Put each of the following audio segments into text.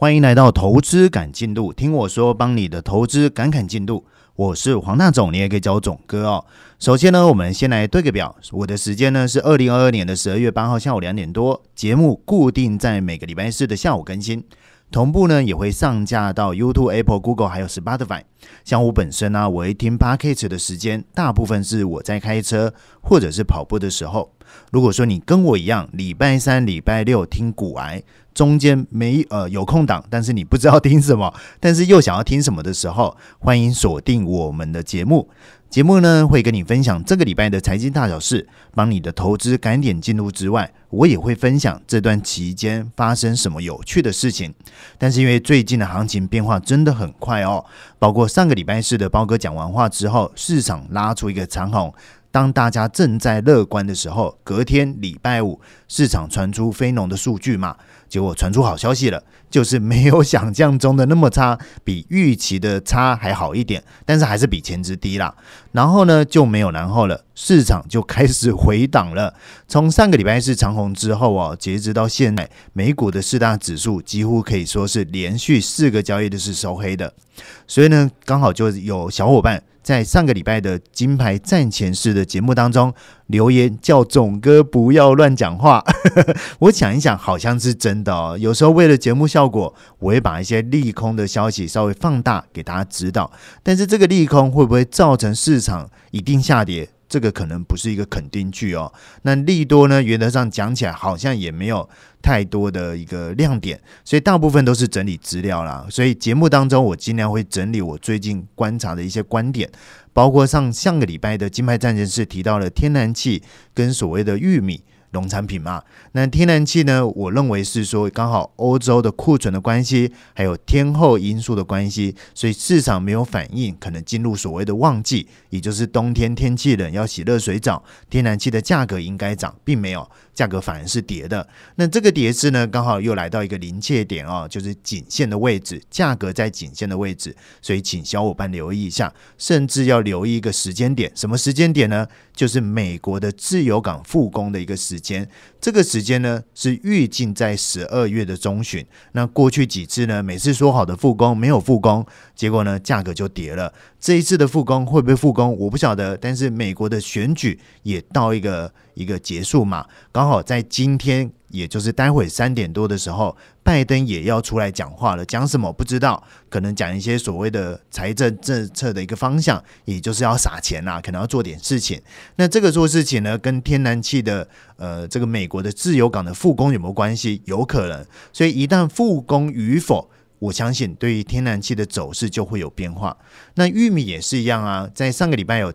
欢迎来到投资赶进度，听我说，帮你的投资赶赶进度。我是黄大总，你也可以叫我总哥哦。首先呢，我们先来对个表，我的时间呢是二零二二年的十二月八号下午两点多，节目固定在每个礼拜四的下午更新。同步呢也会上架到 YouTube、Apple、Google 还有 Spotify。像我本身呢，我一听 Podcast 的时间，大部分是我在开车或者是跑步的时候。如果说你跟我一样，礼拜三、礼拜六听股癌，中间没呃有空档，但是你不知道听什么，但是又想要听什么的时候，欢迎锁定我们的节目。节目呢会跟你分享这个礼拜的财经大小事，帮你的投资赶点进入之外，我也会分享这段期间发生什么有趣的事情。但是因为最近的行情变化真的很快哦，包括上个礼拜四的包哥讲完话之后，市场拉出一个长虹。当大家正在乐观的时候，隔天礼拜五市场传出非农的数据嘛，结果传出好消息了，就是没有想象中的那么差，比预期的差还好一点，但是还是比前值低啦。然后呢就没有然后了，市场就开始回档了。从上个礼拜是长红之后啊，截止到现在，美股的四大指数几乎可以说是连续四个交易日是收黑的，所以呢，刚好就有小伙伴。在上个礼拜的金牌战前式的节目当中留言叫总哥不要乱讲话，我想一想好像是真的哦。有时候为了节目效果，我会把一些利空的消息稍微放大给大家知道，但是这个利空会不会造成市场一定下跌？这个可能不是一个肯定句哦。那利多呢？原则上讲起来好像也没有太多的一个亮点，所以大部分都是整理资料啦。所以节目当中我尽量会整理我最近观察的一些观点，包括上上个礼拜的金牌战争是提到了天然气跟所谓的玉米。农产品嘛，那天然气呢？我认为是说刚好欧洲的库存的关系，还有天后因素的关系，所以市场没有反应，可能进入所谓的旺季，也就是冬天天气冷要洗热水澡，天然气的价格应该涨，并没有。价格反而是跌的，那这个跌势呢，刚好又来到一个临界点哦，就是颈线的位置，价格在颈线的位置，所以请小伙伴留意一下，甚至要留意一个时间点，什么时间点呢？就是美国的自由港复工的一个时间，这个时间呢是预计在十二月的中旬。那过去几次呢，每次说好的复工没有复工，结果呢价格就跌了。这一次的复工会不会复工，我不晓得。但是美国的选举也到一个一个结束嘛，刚好在今天，也就是待会三点多的时候，拜登也要出来讲话了。讲什么不知道，可能讲一些所谓的财政政策的一个方向，也就是要撒钱啦，可能要做点事情。那这个做事情呢，跟天然气的呃这个美国的自由港的复工有没有关系？有可能。所以一旦复工与否。我相信，对于天然气的走势就会有变化。那玉米也是一样啊，在上个礼拜有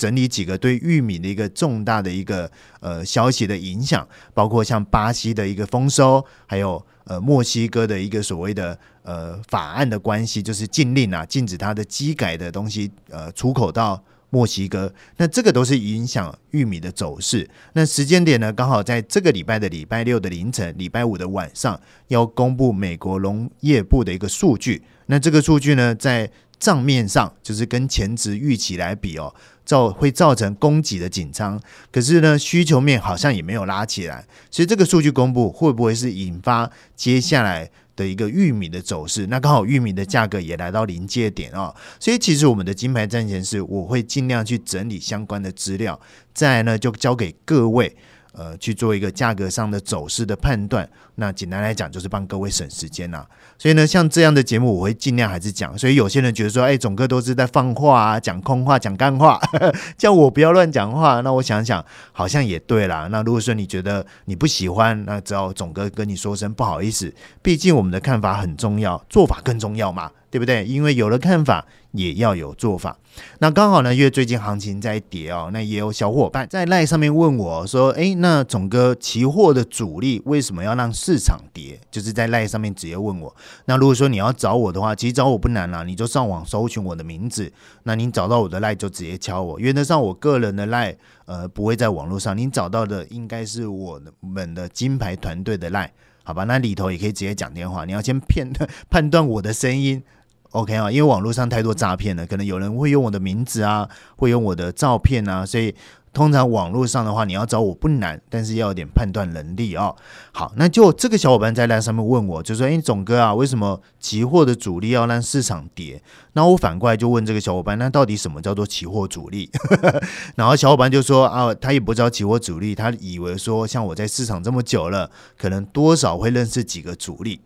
整理几个对玉米的一个重大的一个呃消息的影响，包括像巴西的一个丰收，还有呃墨西哥的一个所谓的呃法案的关系，就是禁令啊，禁止它的机改的东西呃出口到。墨西哥，那这个都是影响玉米的走势。那时间点呢，刚好在这个礼拜的礼拜六的凌晨，礼拜五的晚上要公布美国农业部的一个数据。那这个数据呢，在账面上就是跟前值预期来比哦，造会造成供给的紧张。可是呢，需求面好像也没有拉起来。所以这个数据公布会不会是引发接下来？的一个玉米的走势，那刚好玉米的价格也来到临界点啊，所以其实我们的金牌战前是我会尽量去整理相关的资料，再呢就交给各位。呃，去做一个价格上的走势的判断，那简单来讲就是帮各位省时间呐。所以呢，像这样的节目，我会尽量还是讲。所以有些人觉得说，哎，总哥都是在放话啊，讲空话，讲干话，叫我不要乱讲话。那我想想，好像也对啦。那如果说你觉得你不喜欢，那只要总哥跟你说声不好意思。毕竟我们的看法很重要，做法更重要嘛。对不对？因为有了看法，也要有做法。那刚好呢，因为最近行情在跌哦，那也有小伙伴在赖上面问我说：“诶，那总哥，期货的主力为什么要让市场跌？”就是在赖上面直接问我。那如果说你要找我的话，其实找我不难啦，你就上网搜寻我的名字，那你找到我的赖就直接敲我。原则上，我个人的赖呃不会在网络上，你找到的应该是我们的金牌团队的赖，好吧？那里头也可以直接讲电话。你要先骗 判断我的声音。OK 啊，因为网络上太多诈骗了，可能有人会用我的名字啊，会用我的照片啊，所以通常网络上的话，你要找我不难，但是要有点判断能力哦。好，那就这个小伙伴在那上面问我，就说：“哎，总哥啊，为什么期货的主力要让市场跌？”那我反过来就问这个小伙伴：“那到底什么叫做期货主力？” 然后小伙伴就说：“啊，他也不知道期货主力，他以为说像我在市场这么久了，可能多少会认识几个主力。”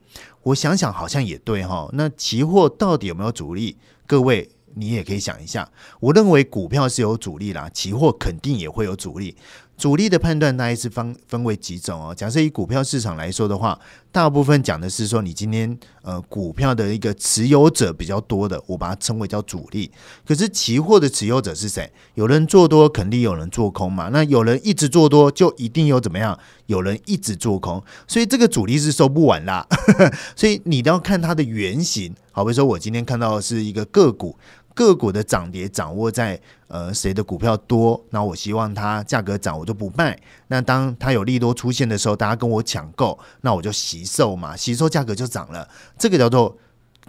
我想想，好像也对哈。那期货到底有没有主力？各位。你也可以想一下，我认为股票是有主力啦，期货肯定也会有主力。主力的判断大概是分分为几种哦。假设以股票市场来说的话，大部分讲的是说你今天呃股票的一个持有者比较多的，我把它称为叫主力。可是期货的持有者是谁？有人做多，肯定有人做空嘛。那有人一直做多，就一定有怎么样？有人一直做空，所以这个主力是收不完啦。所以你都要看它的原型。好比说我今天看到的是一个个股。个股的涨跌掌握在呃谁的股票多，那我希望它价格涨，我就不卖。那当它有利多出现的时候，大家跟我抢购，那我就吸售嘛，吸售价格就涨了。这个叫做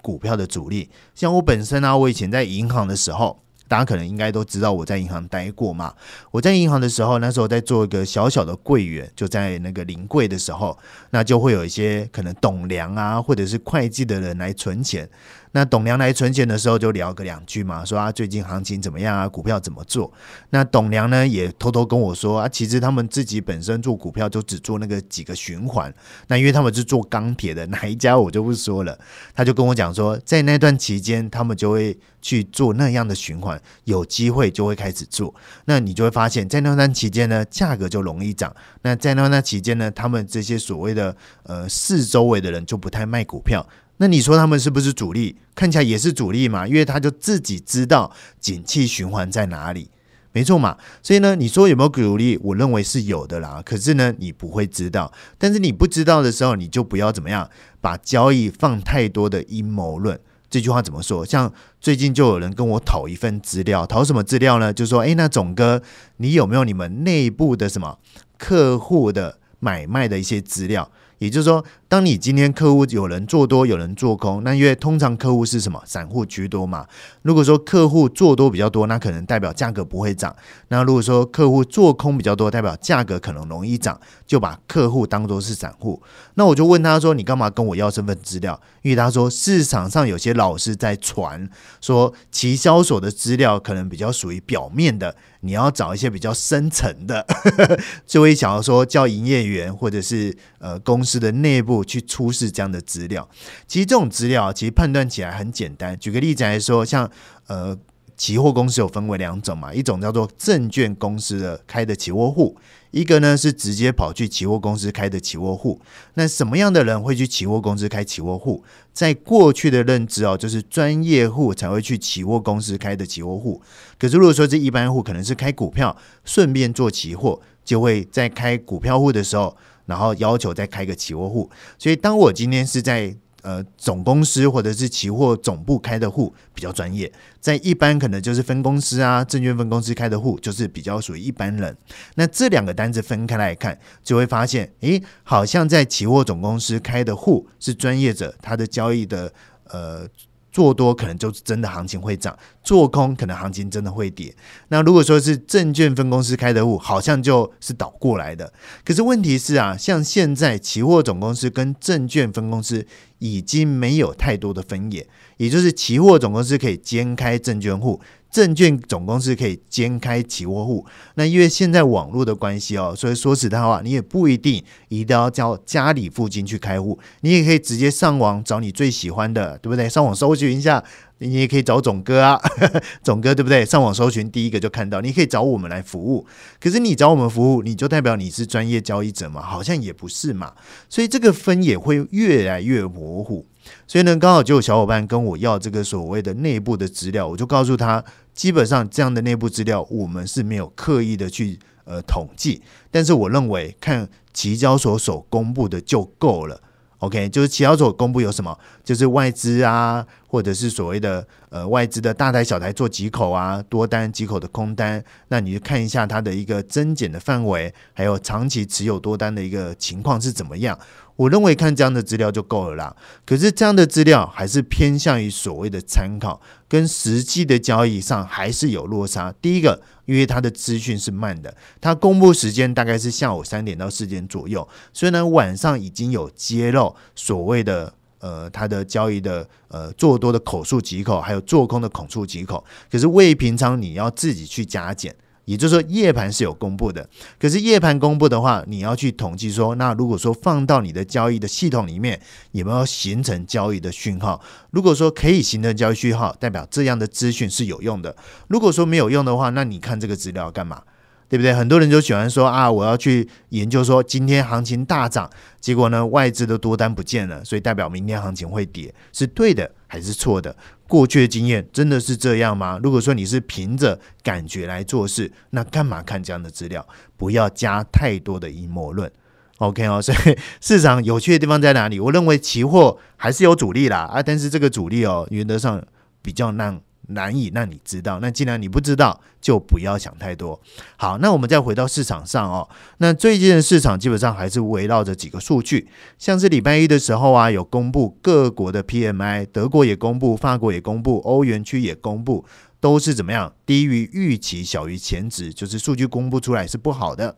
股票的主力。像我本身呢，我以前在银行的时候，大家可能应该都知道我在银行待过嘛。我在银行的时候，那时候在做一个小小的柜员，就在那个临柜的时候，那就会有一些可能董粮啊，或者是会计的人来存钱。那董娘来存钱的时候就聊个两句嘛，说啊最近行情怎么样啊，股票怎么做？那董娘呢也偷偷跟我说啊，其实他们自己本身做股票就只做那个几个循环，那因为他们是做钢铁的，哪一家我就不说了。他就跟我讲说，在那段期间他们就会去做那样的循环，有机会就会开始做。那你就会发现，在那段期间呢，价格就容易涨。那在那段期间呢，他们这些所谓的呃四周围的人就不太卖股票。那你说他们是不是主力？看起来也是主力嘛，因为他就自己知道景气循环在哪里，没错嘛。所以呢，你说有没有主力？我认为是有的啦。可是呢，你不会知道。但是你不知道的时候，你就不要怎么样把交易放太多的阴谋论。这句话怎么说？像最近就有人跟我讨一份资料，讨什么资料呢？就说，诶，那总哥，你有没有你们内部的什么客户的买卖的一些资料？也就是说，当你今天客户有人做多，有人做空，那因为通常客户是什么？散户居多嘛。如果说客户做多比较多，那可能代表价格不会涨；那如果说客户做空比较多，代表价格可能容易涨，就把客户当做是散户。那我就问他说：“你干嘛跟我要身份资料？”因为他说市场上有些老师在传说，其交所的资料可能比较属于表面的。你要找一些比较深层的，就会想要说叫营业员或者是呃公司的内部去出示这样的资料。其实这种资料其实判断起来很简单。举个例子来说，像呃期货公司有分为两种嘛，一种叫做证券公司的开的期货户。一个呢是直接跑去期货公司开的期货户，那什么样的人会去期货公司开期货户？在过去的认知哦，就是专业户才会去期货公司开的期货户。可是如果说这一般户可能是开股票，顺便做期货，就会在开股票户的时候，然后要求再开个期货户。所以当我今天是在呃，总公司或者是期货总部开的户比较专业，在一般可能就是分公司啊，证券分公司开的户就是比较属于一般人。那这两个单子分开来看，就会发现，诶，好像在期货总公司开的户是专业者，他的交易的呃。做多可能就真的行情会涨，做空可能行情真的会跌。那如果说是证券分公司开的户，好像就是倒过来的。可是问题是啊，像现在期货总公司跟证券分公司已经没有太多的分野，也就是期货总公司可以兼开证券户。证券总公司可以兼开期货户，那因为现在网络的关系哦，所以说实在话，你也不一定一定要叫家里附近去开户，你也可以直接上网找你最喜欢的，对不对？上网搜寻一下，你也可以找总哥啊，总哥对不对？上网搜寻第一个就看到，你可以找我们来服务。可是你找我们服务，你就代表你是专业交易者吗？好像也不是嘛，所以这个分也会越来越模糊。所以呢，刚好就有小伙伴跟我要这个所谓的内部的资料，我就告诉他。基本上这样的内部资料，我们是没有刻意的去呃统计，但是我认为看期交所所公布的就够了。OK，就是期交所公布有什么，就是外资啊。或者是所谓的呃外资的大台小台做几口啊，多单几口的空单，那你就看一下它的一个增减的范围，还有长期持有多单的一个情况是怎么样。我认为看这样的资料就够了啦。可是这样的资料还是偏向于所谓的参考，跟实际的交易上还是有落差。第一个，因为它的资讯是慢的，它公布时间大概是下午三点到四点左右，所以呢晚上已经有揭露所谓的。呃，它的交易的呃做多的口数几口，还有做空的口数几口，可是未平仓你要自己去加减，也就是说夜盘是有公布的，可是夜盘公布的话，你要去统计说，那如果说放到你的交易的系统里面，有没有形成交易的讯号？如果说可以形成交易讯号，代表这样的资讯是有用的；如果说没有用的话，那你看这个资料干嘛？对不对？很多人就喜欢说啊，我要去研究说今天行情大涨，结果呢外资的多单不见了，所以代表明天行情会跌，是对的还是错的？过去的经验真的是这样吗？如果说你是凭着感觉来做事，那干嘛看这样的资料？不要加太多的阴谋论。OK 哦，所以市场有趣的地方在哪里？我认为期货还是有主力啦啊，但是这个主力哦，原则上比较难。难以让你知道，那既然你不知道，就不要想太多。好，那我们再回到市场上哦。那最近的市场基本上还是围绕着几个数据，像是礼拜一的时候啊，有公布各国的 PMI，德国也公布，法国也公布，欧元区也公布，都是怎么样？低于预期，小于前值，就是数据公布出来是不好的。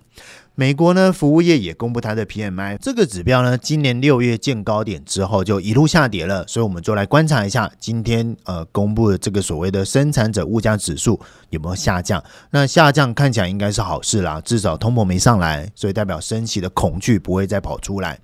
美国呢，服务业也公布它的 PMI 这个指标呢，今年六月见高点之后就一路下跌了，所以我们就来观察一下今天呃公布的这个所谓的生产者物价指数有没有下降。那下降看起来应该是好事啦，至少通膨没上来，所以代表升息的恐惧不会再跑出来。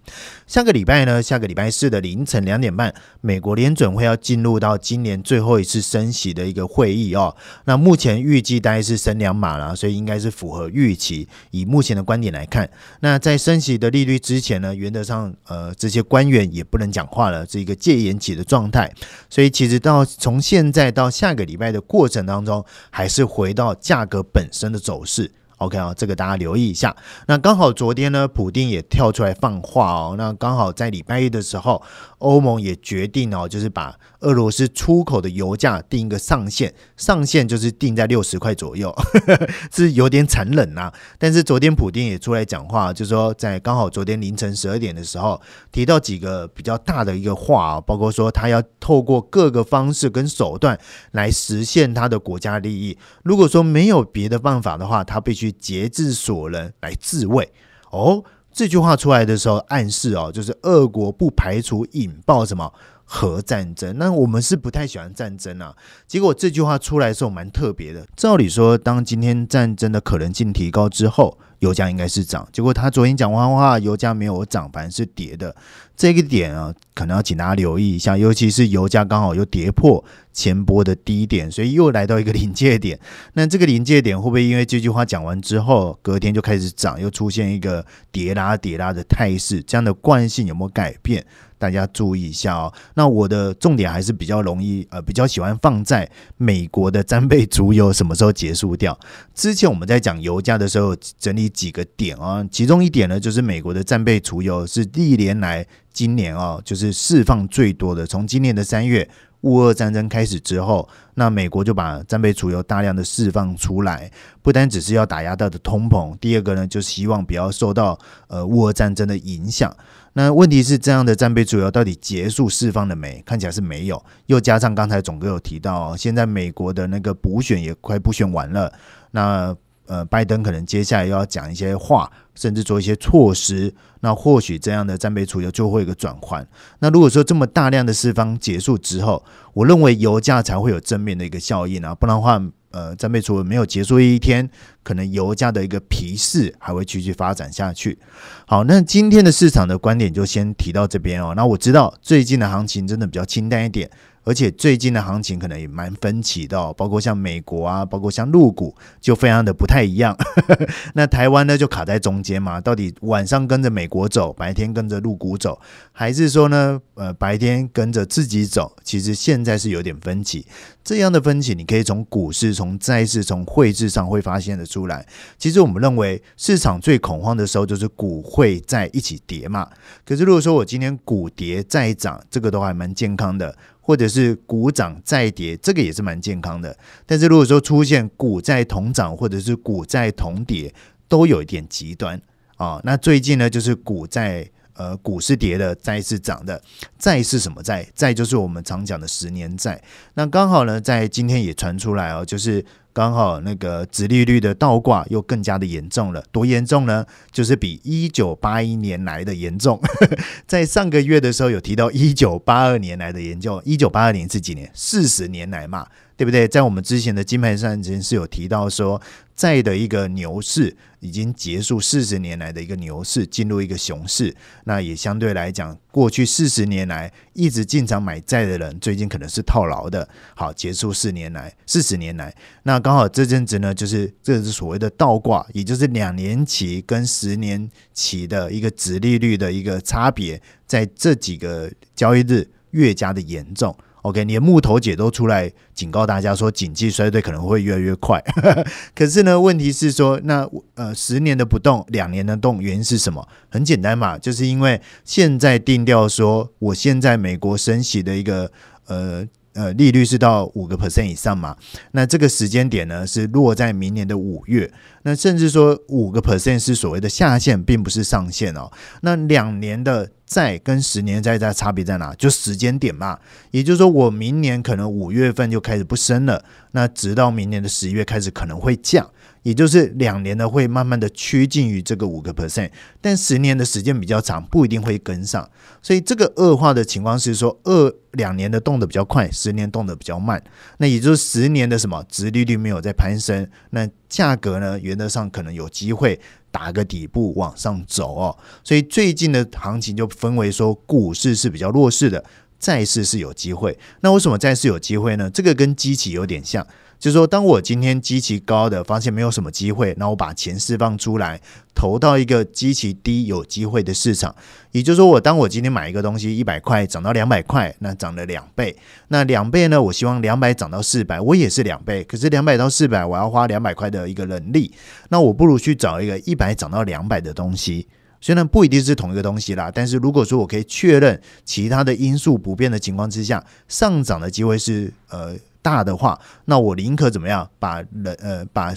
下个礼拜呢，下个礼拜四的凌晨两点半，美国联准会要进入到今年最后一次升息的一个会议哦。那目前预计大概是升两码啦，所以应该是符合预期。以目前的观点来看，那在升息的利率之前呢，原则上，呃，这些官员也不能讲话了，是一个戒严期的状态。所以，其实到从现在到下个礼拜的过程当中，还是回到价格本身的走势。OK 啊，这个大家留意一下。那刚好昨天呢，普丁也跳出来放话哦。那刚好在礼拜一的时候，欧盟也决定哦，就是把俄罗斯出口的油价定一个上限，上限就是定在六十块左右，是有点残忍呐。但是昨天普丁也出来讲话，就说在刚好昨天凌晨十二点的时候，提到几个比较大的一个话啊，包括说他要透过各个方式跟手段来实现他的国家利益。如果说没有别的办法的话，他必须。节制所能来自卫哦，这句话出来的时候暗示哦，就是俄国不排除引爆什么核战争。那我们是不太喜欢战争啊。结果这句话出来的时候蛮特别的。照理说，当今天战争的可能性提高之后，油价应该是涨。结果他昨天讲完话，油价没有涨，反而是跌的。这个点啊，可能要请大家留意一下，尤其是油价刚好又跌破前波的低点，所以又来到一个临界点。那这个临界点会不会因为这句话讲完之后，隔天就开始涨，又出现一个跌拉跌拉的态势？这样的惯性有没有改变？大家注意一下哦。那我的重点还是比较容易，呃，比较喜欢放在美国的战备足油什么时候结束掉。之前我们在讲油价的时候，整理几个点啊，其中一点呢，就是美国的战备足油是历年来。今年哦，就是释放最多的。从今年的三月，乌俄战争开始之后，那美国就把战备储油大量的释放出来，不单只是要打压到的通膨，第二个呢，就希望不要受到呃乌俄战争的影响。那问题是，这样的战备储油到底结束释放了没？看起来是没有。又加上刚才总哥有提到，现在美国的那个补选也快补选完了，那。呃，拜登可能接下来又要讲一些话，甚至做一些措施，那或许这样的战备储油就会有个转换。那如果说这么大量的释放结束之后，我认为油价才会有正面的一个效应啊，不然的话，呃，战备储油没有结束一天，可能油价的一个皮势还会继续发展下去。好，那今天的市场的观点就先提到这边哦。那我知道最近的行情真的比较清淡一点。而且最近的行情可能也蛮分歧的，包括像美国啊，包括像陆股，就非常的不太一样。那台湾呢，就卡在中间嘛，到底晚上跟着美国走，白天跟着陆股走，还是说呢，呃，白天跟着自己走？其实现在是有点分歧。这样的分歧，你可以从股市、从债市、从汇市上会发现的出。来。其实我们认为市场最恐慌的时候，就是股会在一起跌嘛。可是如果说我今天股跌再涨，这个都还蛮健康的；或者是股涨再跌，这个也是蛮健康的。但是如果说出现股债同涨，或者是股债同跌，都有一点极端啊。那最近呢，就是股债。呃，股是跌的，债是涨的。债是什么债？债就是我们常讲的十年债。那刚好呢，在今天也传出来哦，就是刚好那个殖利率的倒挂又更加的严重了。多严重呢？就是比一九八一年来的严重。在上个月的时候有提到一九八二年来的研究，一九八二年是几年？四十年来嘛。对不对？在我们之前的金牌上，之是有提到说，债的一个牛市已经结束，四十年来的一个牛市进入一个熊市。那也相对来讲，过去四十年来一直进场买债的人，最近可能是套牢的。好，结束四年来，四十年来，那刚好这阵子呢，就是这是所谓的倒挂，也就是两年期跟十年期的一个值利率的一个差别，在这几个交易日越加的严重。OK，连木头姐都出来警告大家说，经济衰退可能会越来越快。可是呢，问题是说，那呃，十年的不动，两年的动，原因是什么？很简单嘛，就是因为现在定调说，我现在美国升息的一个呃。呃，利率是到五个 percent 以上嘛？那这个时间点呢，是落在明年的五月。那甚至说五个 percent 是所谓的下限，并不是上限哦。那两年的债跟十年债在差别在哪？就时间点嘛。也就是说，我明年可能五月份就开始不升了，那直到明年的十一月开始可能会降。也就是两年呢会慢慢的趋近于这个五个 percent，但十年的时间比较长，不一定会跟上。所以这个恶化的情况是说，二两年的动得比较快，十年动得比较慢。那也就是十年的什么，殖利率没有在攀升，那价格呢，原则上可能有机会打个底部往上走哦。所以最近的行情就分为说，股市是比较弱势的，债市是有机会。那为什么债市有机会呢？这个跟机器有点像。就是说，当我今天基期高的发现没有什么机会，那我把钱释放出来，投到一个基期低有机会的市场。也就是说，我当我今天买一个东西一百块涨到两百块，那涨了两倍。那两倍呢？我希望两百涨到四百，我也是两倍。可是两百到四百，我要花两百块的一个能力，那我不如去找一个一百涨到两百的东西。虽然不一定是同一个东西啦，但是如果说我可以确认其他的因素不变的情况之下，上涨的机会是呃。大的话，那我宁可怎么样？把能呃把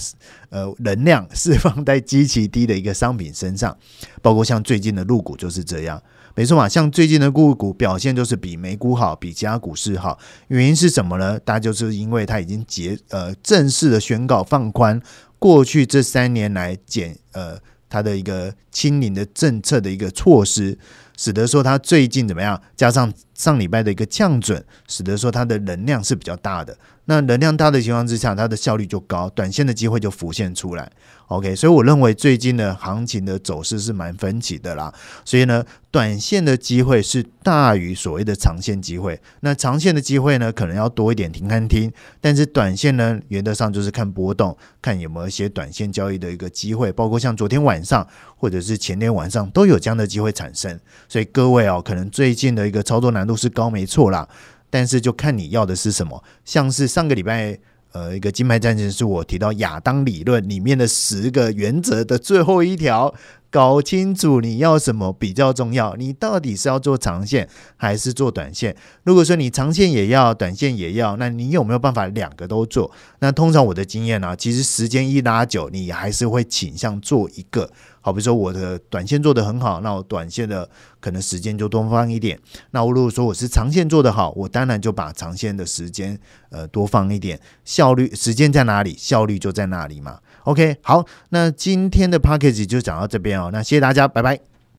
呃能量释放在极其低的一个商品身上，包括像最近的入股就是这样，没错嘛。像最近的入股表现就是比美股好，比其他股市好。原因是什么呢？大家就是因为它已经结呃正式的宣告放宽过去这三年来减呃它的一个清零的政策的一个措施。使得说它最近怎么样？加上上礼拜的一个降准，使得说它的能量是比较大的。那能量大的情况之下，它的效率就高，短线的机会就浮现出来。OK，所以我认为最近的行情的走势是蛮分歧的啦。所以呢，短线的机会是大于所谓的长线机会。那长线的机会呢，可能要多一点停看听。但是短线呢，原则上就是看波动，看有没有一些短线交易的一个机会。包括像昨天晚上或者是前天晚上都有这样的机会产生。所以各位哦，可能最近的一个操作难度是高，没错啦。但是就看你要的是什么，像是上个礼拜，呃，一个金牌战争是我提到亚当理论里面的十个原则的最后一条。搞清楚你要什么比较重要，你到底是要做长线还是做短线？如果说你长线也要，短线也要，那你有没有办法两个都做？那通常我的经验呢，其实时间一拉久，你还是会倾向做一个。好比如说我的短线做得很好，那我短线的可能时间就多放一点。那我如果说我是长线做得好，我当然就把长线的时间呃多放一点。效率时间在哪里，效率就在哪里嘛。OK，好，那今天的 package 就讲到这边哦。那谢谢大家，拜拜。